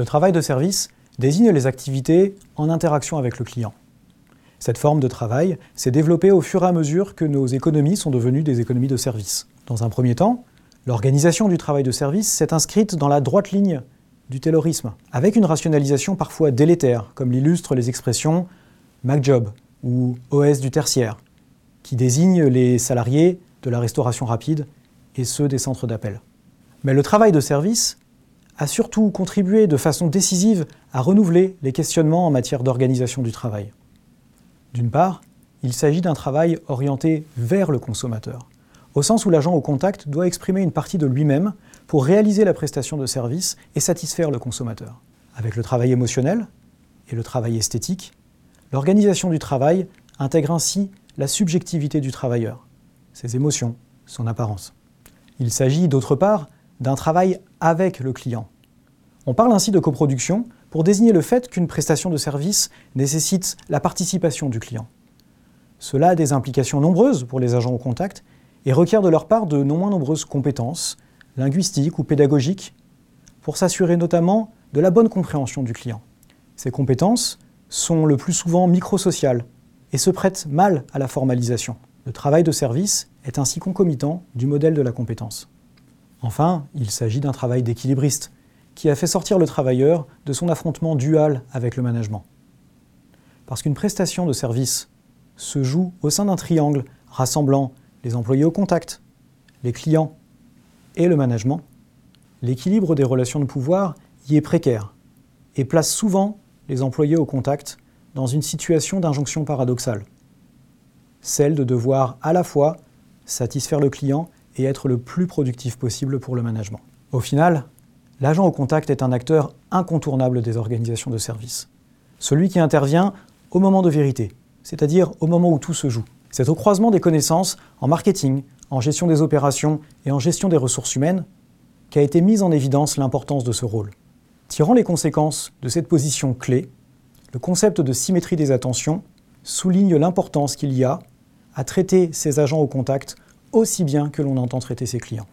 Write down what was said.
Le travail de service désigne les activités en interaction avec le client. Cette forme de travail s'est développée au fur et à mesure que nos économies sont devenues des économies de service. Dans un premier temps, l'organisation du travail de service s'est inscrite dans la droite ligne du taylorisme, avec une rationalisation parfois délétère, comme l'illustrent les expressions MacJob ou OS du tertiaire, qui désignent les salariés de la restauration rapide et ceux des centres d'appel. Mais le travail de service a surtout contribué de façon décisive à renouveler les questionnements en matière d'organisation du travail. D'une part, il s'agit d'un travail orienté vers le consommateur, au sens où l'agent au contact doit exprimer une partie de lui-même pour réaliser la prestation de service et satisfaire le consommateur. Avec le travail émotionnel et le travail esthétique, l'organisation du travail intègre ainsi la subjectivité du travailleur, ses émotions, son apparence. Il s'agit d'autre part d'un travail avec le client. On parle ainsi de coproduction pour désigner le fait qu'une prestation de service nécessite la participation du client. Cela a des implications nombreuses pour les agents au contact et requiert de leur part de non moins nombreuses compétences, linguistiques ou pédagogiques, pour s'assurer notamment de la bonne compréhension du client. Ces compétences sont le plus souvent microsociales et se prêtent mal à la formalisation. Le travail de service est ainsi concomitant du modèle de la compétence. Enfin, il s'agit d'un travail d'équilibriste, qui a fait sortir le travailleur de son affrontement dual avec le management. Parce qu'une prestation de service se joue au sein d'un triangle rassemblant les employés au contact, les clients et le management, l'équilibre des relations de pouvoir y est précaire et place souvent les employés au contact dans une situation d'injonction paradoxale, celle de devoir à la fois satisfaire le client et être le plus productif possible pour le management. Au final, l'agent au contact est un acteur incontournable des organisations de service. Celui qui intervient au moment de vérité, c'est-à-dire au moment où tout se joue. C'est au croisement des connaissances en marketing, en gestion des opérations et en gestion des ressources humaines qu'a été mise en évidence l'importance de ce rôle. Tirant les conséquences de cette position clé, le concept de symétrie des attentions souligne l'importance qu'il y a à traiter ces agents au contact aussi bien que l'on entend traiter ses clients.